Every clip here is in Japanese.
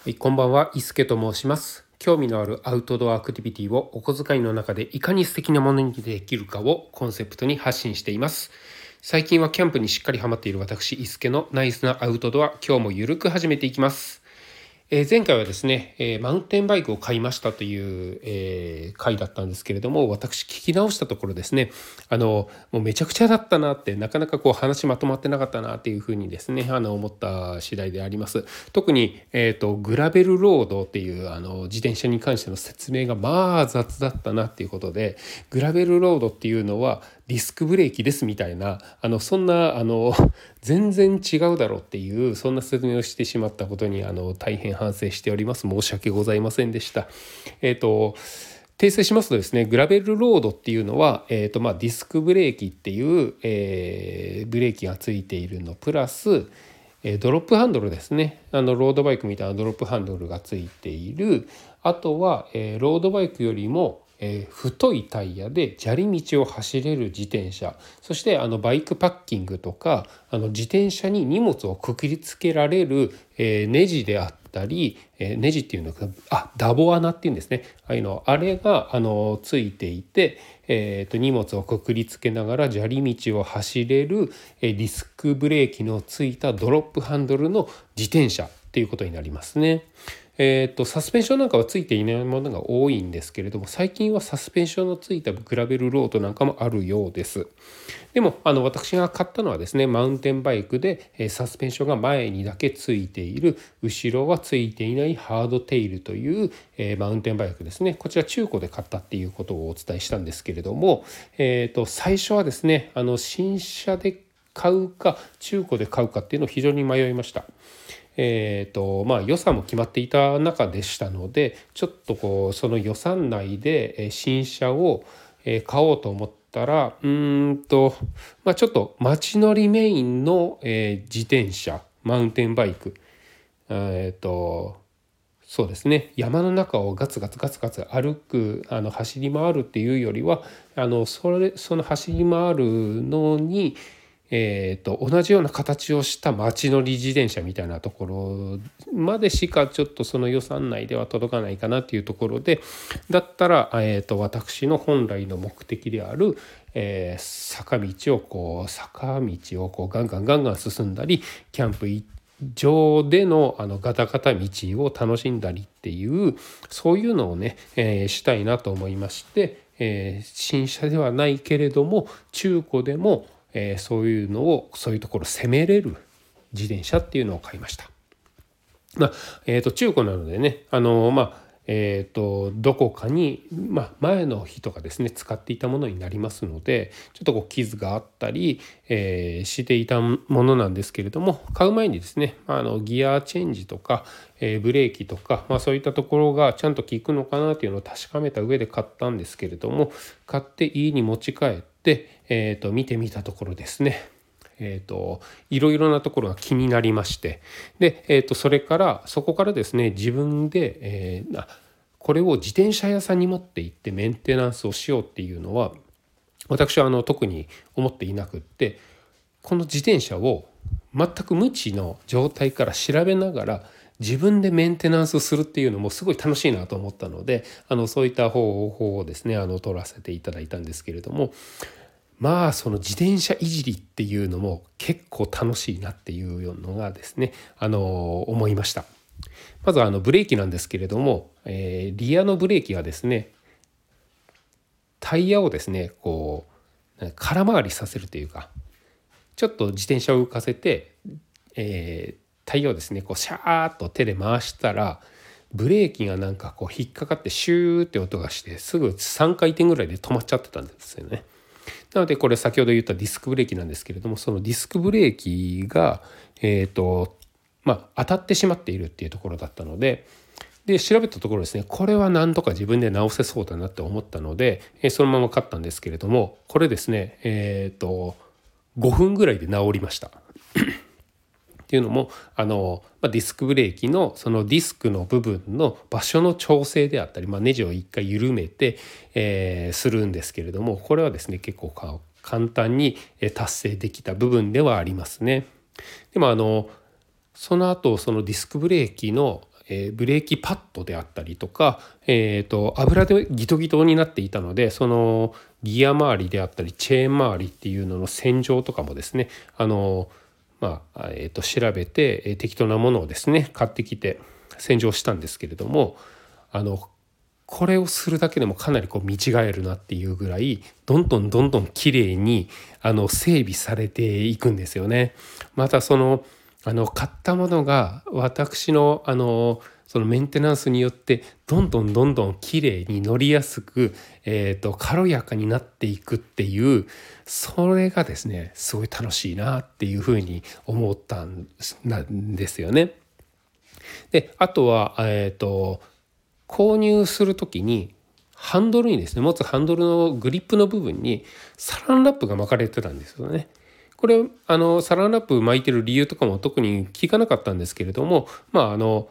はい、こんばんは、伊助と申します。興味のあるアウトドアアクティビティをお小遣いの中でいかに素敵なものにできるかをコンセプトに発信しています。最近はキャンプにしっかりハマっている私、伊助のナイスなアウトドア、今日もゆるく始めていきます。え前回はですね、えマウンテンバイクを買いましたという、え回だったんですけれども私聞き直したところですねあのもうめちゃくちゃだったなってなかなかこう話まとまってなかったなっていうふうにですねあの思った次第であります。特に、えー、とグラベルロードっていうあの自転車に関しての説明がまあ雑だったなっていうことでグラベルロードっていうのはディスクブレーキですみたいなあのそんなあの 全然違うだろうっていうそんな説明をしてしまったことにあの大変反省しております。申し訳ございませんでした。えっ、と訂正しますとですねグラベルロードっていうのは、えーとまあ、ディスクブレーキっていう、えーブレーキがついているのプラス、えードロップハンドルですね。あのロードバイクみたいなドロップハンドルがついている。あとは、えーロードバイクよりもえー太いタイヤで砂利道を走れる自転車そしてあのバイクパッキングとかあの自転車に荷物をくくりつけられる、えーネジであったり、えーネジっていうのがあダボ穴っていうんですねああいうのあれがあのついていて、えーと荷物をくくりつけながら砂利道を走れる、えディスクブレーキのついたドロップハンドルの自転車っていうことになりますね。えー、とサスペンションなんかはついていないものが多いんですけれども最近はサスペンションのついたグラベルロードなんかもあるようですでもあの私が買ったのはですねマウンテンバイクで、えサスペンションが前にだけついている後ろはついていないハードテイルという、えマウンテンバイクですねこちら中古で買ったっていうことをお伝えしたんですけれども、えー、と最初はですねあの新車で買うか中古で買うかっていうのを非常に迷いました。えーとまあ、予算も決まっていた中でしたのでちょっとこうその予算内で新車を買おうと思ったらうんと、まあ、ちょっと街乗りメインの、え自転車マウンテンバイクえっ、とそうですね山の中をガツガツガツガツ歩くあの走り回るっていうよりはあのそれその走り回るのに、えー、と同じような形をした街乗り自転車みたいなところまでしかちょっとその予算内では届かないかなっていうところでだったら、えー、と私の本来の目的である、えー坂道をこう坂道をこうガンガンガンガン進んだりキャンプ行って上でのあのガタガタ道を楽しんだりっていうそういうのをね、えーしたいなと思いまして、えー新車ではないけれども中古でも、えーそういうのをそういうところ攻めれる自転車っていうのを買いました。まあえー、と中古なのでねあのまあえー、とどこかに、まあ、前の人がですね使っていたものになりますのでちょっとこう傷があったり、えーしていたものなんですけれども買う前にですねあのギアチェンジとか、えーブレーキとか、まあ、そういったところがちゃんと効くのかなっていうのを確かめた上で買ったんですけれども買って家に持ち帰って、えー、と見てみたところですね。えー、といろいろなところが気になりまして。で、えー、とそれからそこからですね自分で、えーあこれを自転車屋さんに持って行ってメンテナンスをしようっていうのは私はあの特に思っていなくってこの自転車を全く無知の状態から調べながら自分でメンテナンスするっていうのもすごい楽しいなと思ったのであのそういった方法をですねあの取らせていただいたんですけれどもまあその自転車いじりっていうのも結構楽しいなっていうのがですねあの思いました。まずあのブレーキなんですけれども、えーリアのブレーキはですねタイヤをですねこう空回りさせるというかちょっと自転車を浮かせて、えータイヤをですねこうシャーッと手で回したらブレーキがなんかこう引っかかってシューって音がしてすぐ3回転ぐらいで止まっちゃってたんですよね。なのでこれ先ほど言ったディスクブレーキなんですけれどもそのディスクブレーキがえっ、とまあ当たってしまっているっていうところだったのでで調べたところですねこれはなんとか自分で直せそうだなって思ったので、えそのまま買ったんですけれどもこれですねえっ、と5分ぐらいで治りました。っていうのもあの、ディスクブレーキのそのディスクの部分の場所の調整であったり、まあ、ネジを一回緩めて、えーするんですけれどもこれはですね結構簡単に達成できた部分ではありますね。でもあのその後そのディスクブレーキの、えー、ブレーキパッドであったりとか、えーと、油でギトギトになっていたのでそのギア周りであったりチェーン周りっていうのの洗浄とかもですねあのまあえーと、調べて、え、適当なものをですね買ってきて洗浄したんですけれどもあのこれをするだけでもかなりこう見違えるなっていうぐらいどんどんどんどん綺麗にあに整備されていくんですよね。またそのあの買ったものが私のあのそのメンテナンスによってどんどんどんどん綺麗に乗りやすく、えーと、軽やかになっていくっていうそれがですねすごい楽しいなっていうふうに思ったんですよね。であとは、えーと、購入する時にハンドルにですね持つハンドルのグリップの部分にサランラップが巻かれてたんですよね。これあのサランラップ巻いてる理由とかも特に聞かなかったんですけれどもまああの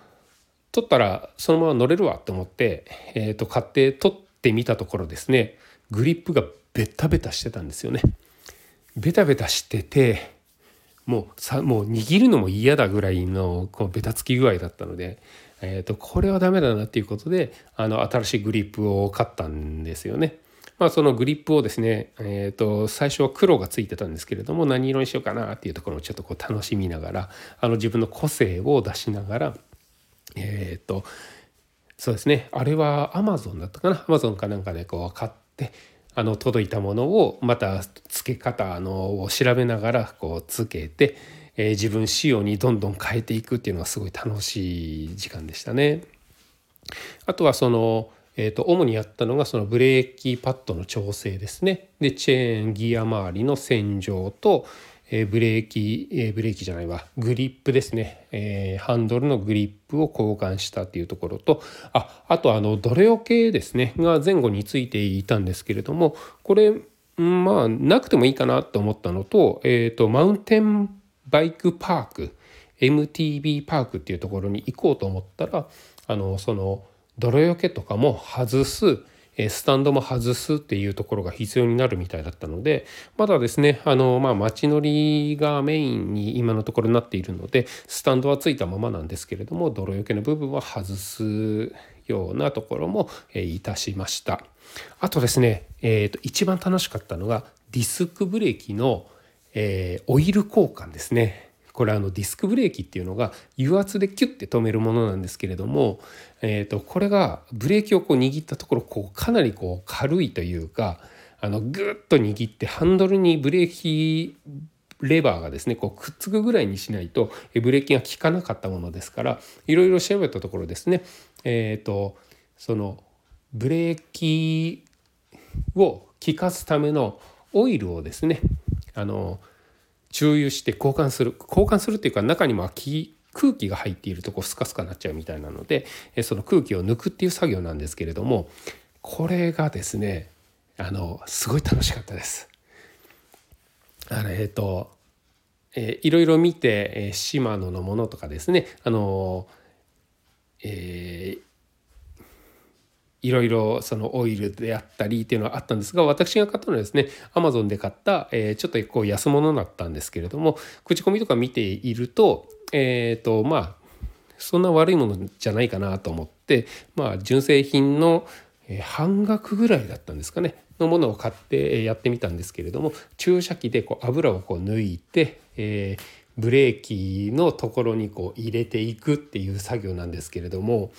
取ったらそのまま乗れるわと思って、えー、と買って取ってみたところですねグリップがベタベタしてたんですよね。ベタベタしててもうさもう握るのも嫌だぐらいのこうベタつき具合だったので、えー、とこれはダメだなっていうことであの新しいグリップを買ったんですよね。まあ、そのグリップをですね、えー、と最初は黒がついてたんですけれども何色にしようかなっていうところをちょっとこう楽しみながらあの自分の個性を出しながらえっ、とそうですねあれはアマゾンだったかな？アマゾンかなんかでこう買ってあの届いたものをまた付け方あのを調べながらこう付けて、えー、自分仕様にどんどん変えていくっていうのがすごい楽しい時間でしたね。あとはそのえーと、主にやったのがそのブレーキパッドの調整ですね。でチェーンギア周りの洗浄と、え、ブレーキ、え、ブレーキじゃないわ。グリップですね、え、ハンドルのグリップを交換したっていうところとああとあのドレオ系ですね。が前後についていたんですけれどもこれまあなくてもいいかなと思ったのと,、えーとマウンテンバイクパーク MTB パークっていうところに行こうと思ったらあのその泥よけとかも外すスタンドも外すっていうところが必要になるみたいだったのでまだですねあのまあ街乗りがメインに今のところなっているのでスタンドはついたままなんですけれども泥よけの部分は外すようなところもえいたしました。あとですね、えー、と一番楽しかったのがディスクブレーキの、えー、オイル交換ですね。これあのディスクブレーキっていうのが油圧でキュッて止めるものなんですけれども、えー、とこれがブレーキをこう握ったところこうかなりこう軽いというかあのグッと握ってハンドルにブレーキレバーがですねこうくっつくぐらいにしないとブレーキが効かなかったものですからいろいろ調べたところですねえっ、ー、とそのブレーキを効かすためのオイルをですねあの注油して交換する交換するっていうか中にも空気が入っているとこスカスカになっちゃうみたいなのでその空気を抜くっていう作業なんですけれどもこれがですねあのすごい楽しかったです。あのえっ、ー、とえー、いろいろ見て、えー、シマノのものとかですねあのえー、いろいろそのオイルであったりっていうのはあったんですが私が買ったのはですねアマゾンで買った、えー、ちょっとこう安物だったんですけれども口コミとか見ているとえっ、ー、とまあそんな悪いものじゃないかなと思ってまあ純正品の半額ぐらいだったんですかねのものを買ってやってみたんですけれども注射器でこう油をこう抜いて、えー、ブレーキのところにこう入れていくっていう作業なんですけれども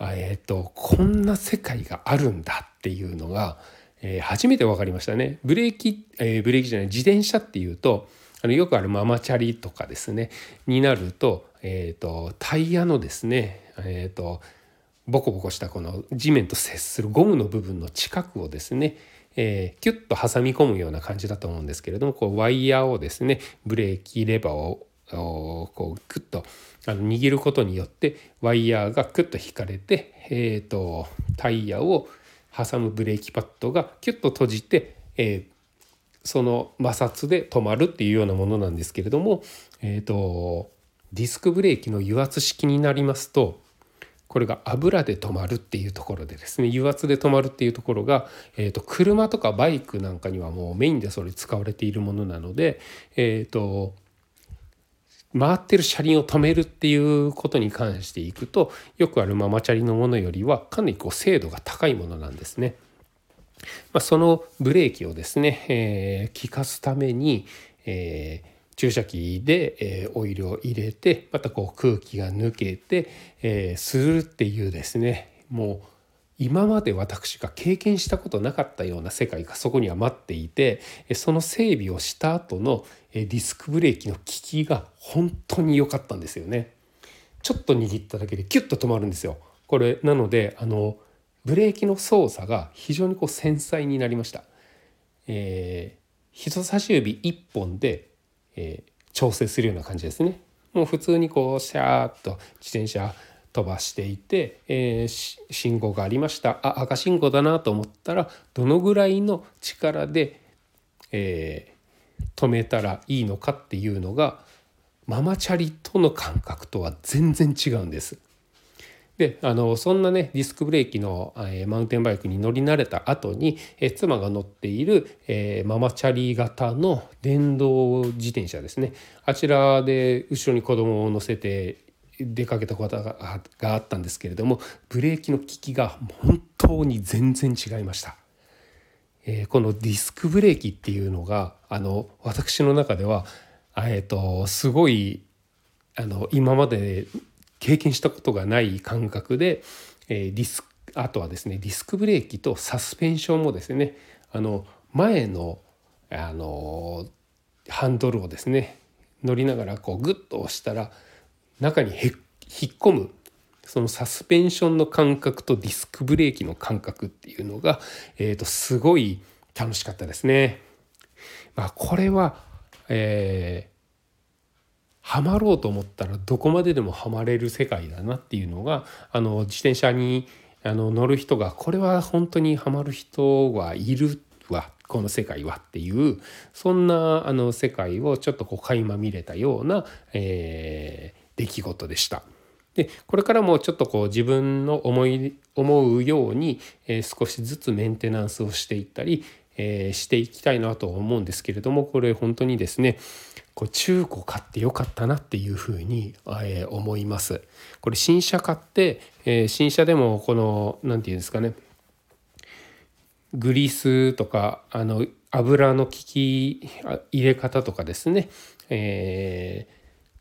えーと、こんな世界があるんだっていうのが、えー、初めて分かりましたね。ブレーキ、えー、ブレーキじゃない自転車っていうとあのよくあるママチャリとかですねになると,、えーと、タイヤのですね、えーと、ボコボコしたこの地面と接するゴムの部分の近くをですねえー、キュッと挟み込むような感じだと思うんですけれどもこうワイヤーをですねブレーキレバーをこうクッとあの握ることによってワイヤーがクッと引かれて、えーと、タイヤを挟むブレーキパッドがキュッと閉じて、えー、その摩擦で止まるっていうようなものなんですけれども、えーと、ディスクブレーキの油圧式になりますとこれが油で止まるっていうところでですね油圧で止まるっていうところが、えーと、車とかバイクなんかにはもうメインでそれ使われているものなので、えーと回ってる車輪を止めるっていうことに関していくとよくあるママチャリのものよりはかなりこう精度が高いものなんですね。まあ、そのブレーキをですね、えー、効かすために、えー注射器で、えオイルを入れてまたこう空気が抜けて、えー、するっていうですねもう今まで私が経験したことなかったような世界がそこには待っていてその整備をした後のディスクブレーキの効きが本当に良かったんですよね。ちょっと握っただけでキュッと止まるんですよ。これなのであのブレーキの操作が非常にこう繊細になりました。えー、人差し指1本でえー、調整するような感じですね。もう普通にこうシャーッと自転車飛ばしていて、えー、信号がありましたあ赤信号だなと思ったらどのぐらいの力で、えー、止めたらいいのかっていうのがママチャリとの感覚とは全然違うんです。であのそんなねディスクブレーキの、えー、マウンテンバイクに乗り慣れた後に、えー、妻が乗っている、えー、ママチャリ型の電動自転車ですねあちらで後ろに子供を乗せて出かけたことがあったんですけれどもブレーキの効きが本当に全然違いました。えー、このディスクブレーキっていうのがあの私の中では、えーとすごいあの今まで経験したことがない感覚で、えー、ディスあとはですねディスクブレーキとサスペンションもですねあの前のあのハンドルをですね乗りながらこうグッと押したら中に引っ込むそのサスペンションの感覚とディスクブレーキの感覚っていうのが、えー、とすごい楽しかったですね。まあ、これは、えー、ハマろうと思ったらどこまででもハマれる世界だなっていうのがあの自転車にあの乗る人がこれは本当にハマる人はいるわこの世界はっていうそんなあの世界をちょっとこう垣間見れたような、えー、出来事でした。でこれからもちょっとこう自分の思い思うように、えー、少しずつメンテナンスをしていったり、えー、していきたいなと思うんですけれどもこれ本当にですねこれ中古買ってよかったなっていうふに、えー、思います。これ新車買って、え、新車でもこの何て言うんですかねグリスとかあの油の効き入れ方とかですね、えー、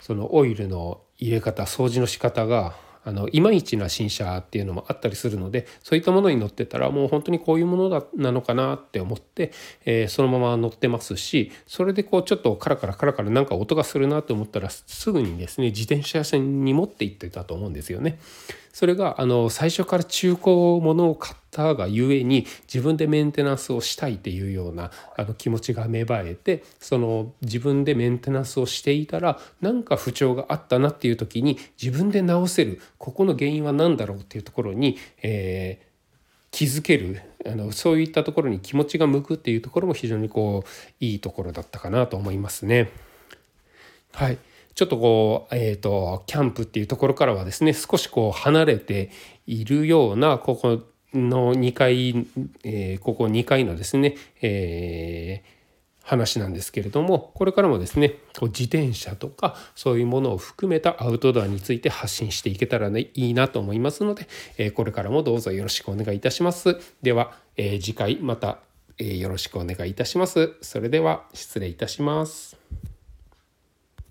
そのオイルの入れ方掃除の仕方があのいまいちな新車っていうのもあったりするのでそういったものに乗ってたらもう本当にこういうものだなのかなって思って、えー、そのまま乗ってますしそれでこうちょっとカラカラカラカラなんか音がするなと思ったらすぐにですね自転車屋さんに持って行ってたと思うんですよね。それがあの最初から中古物を買ったがゆえに自分でメンテナンスをしたいっていうようなあの気持ちが芽生えてその自分でメンテナンスをしていたら何か不調があったなっていう時に自分で直せるここの原因は何だろうっていうところに、えー、気づけるあのそういったところに気持ちが向くっていうところも非常にこういいところだったかなと思いますね。はいちょっとこう、えっ、ー、と、キャンプっていうところからはですね、少しこう離れているような、ここの2階、えー、ここ2階のですね、えー、話なんですけれどもこれからもですね自転車とかそういうものを含めたアウトドアについて発信していけたらねいいなと思いますので、これからもどうぞよろしくお願いいたします。では、え、次回また、よろしくお願いいたします。それでは失礼いたします。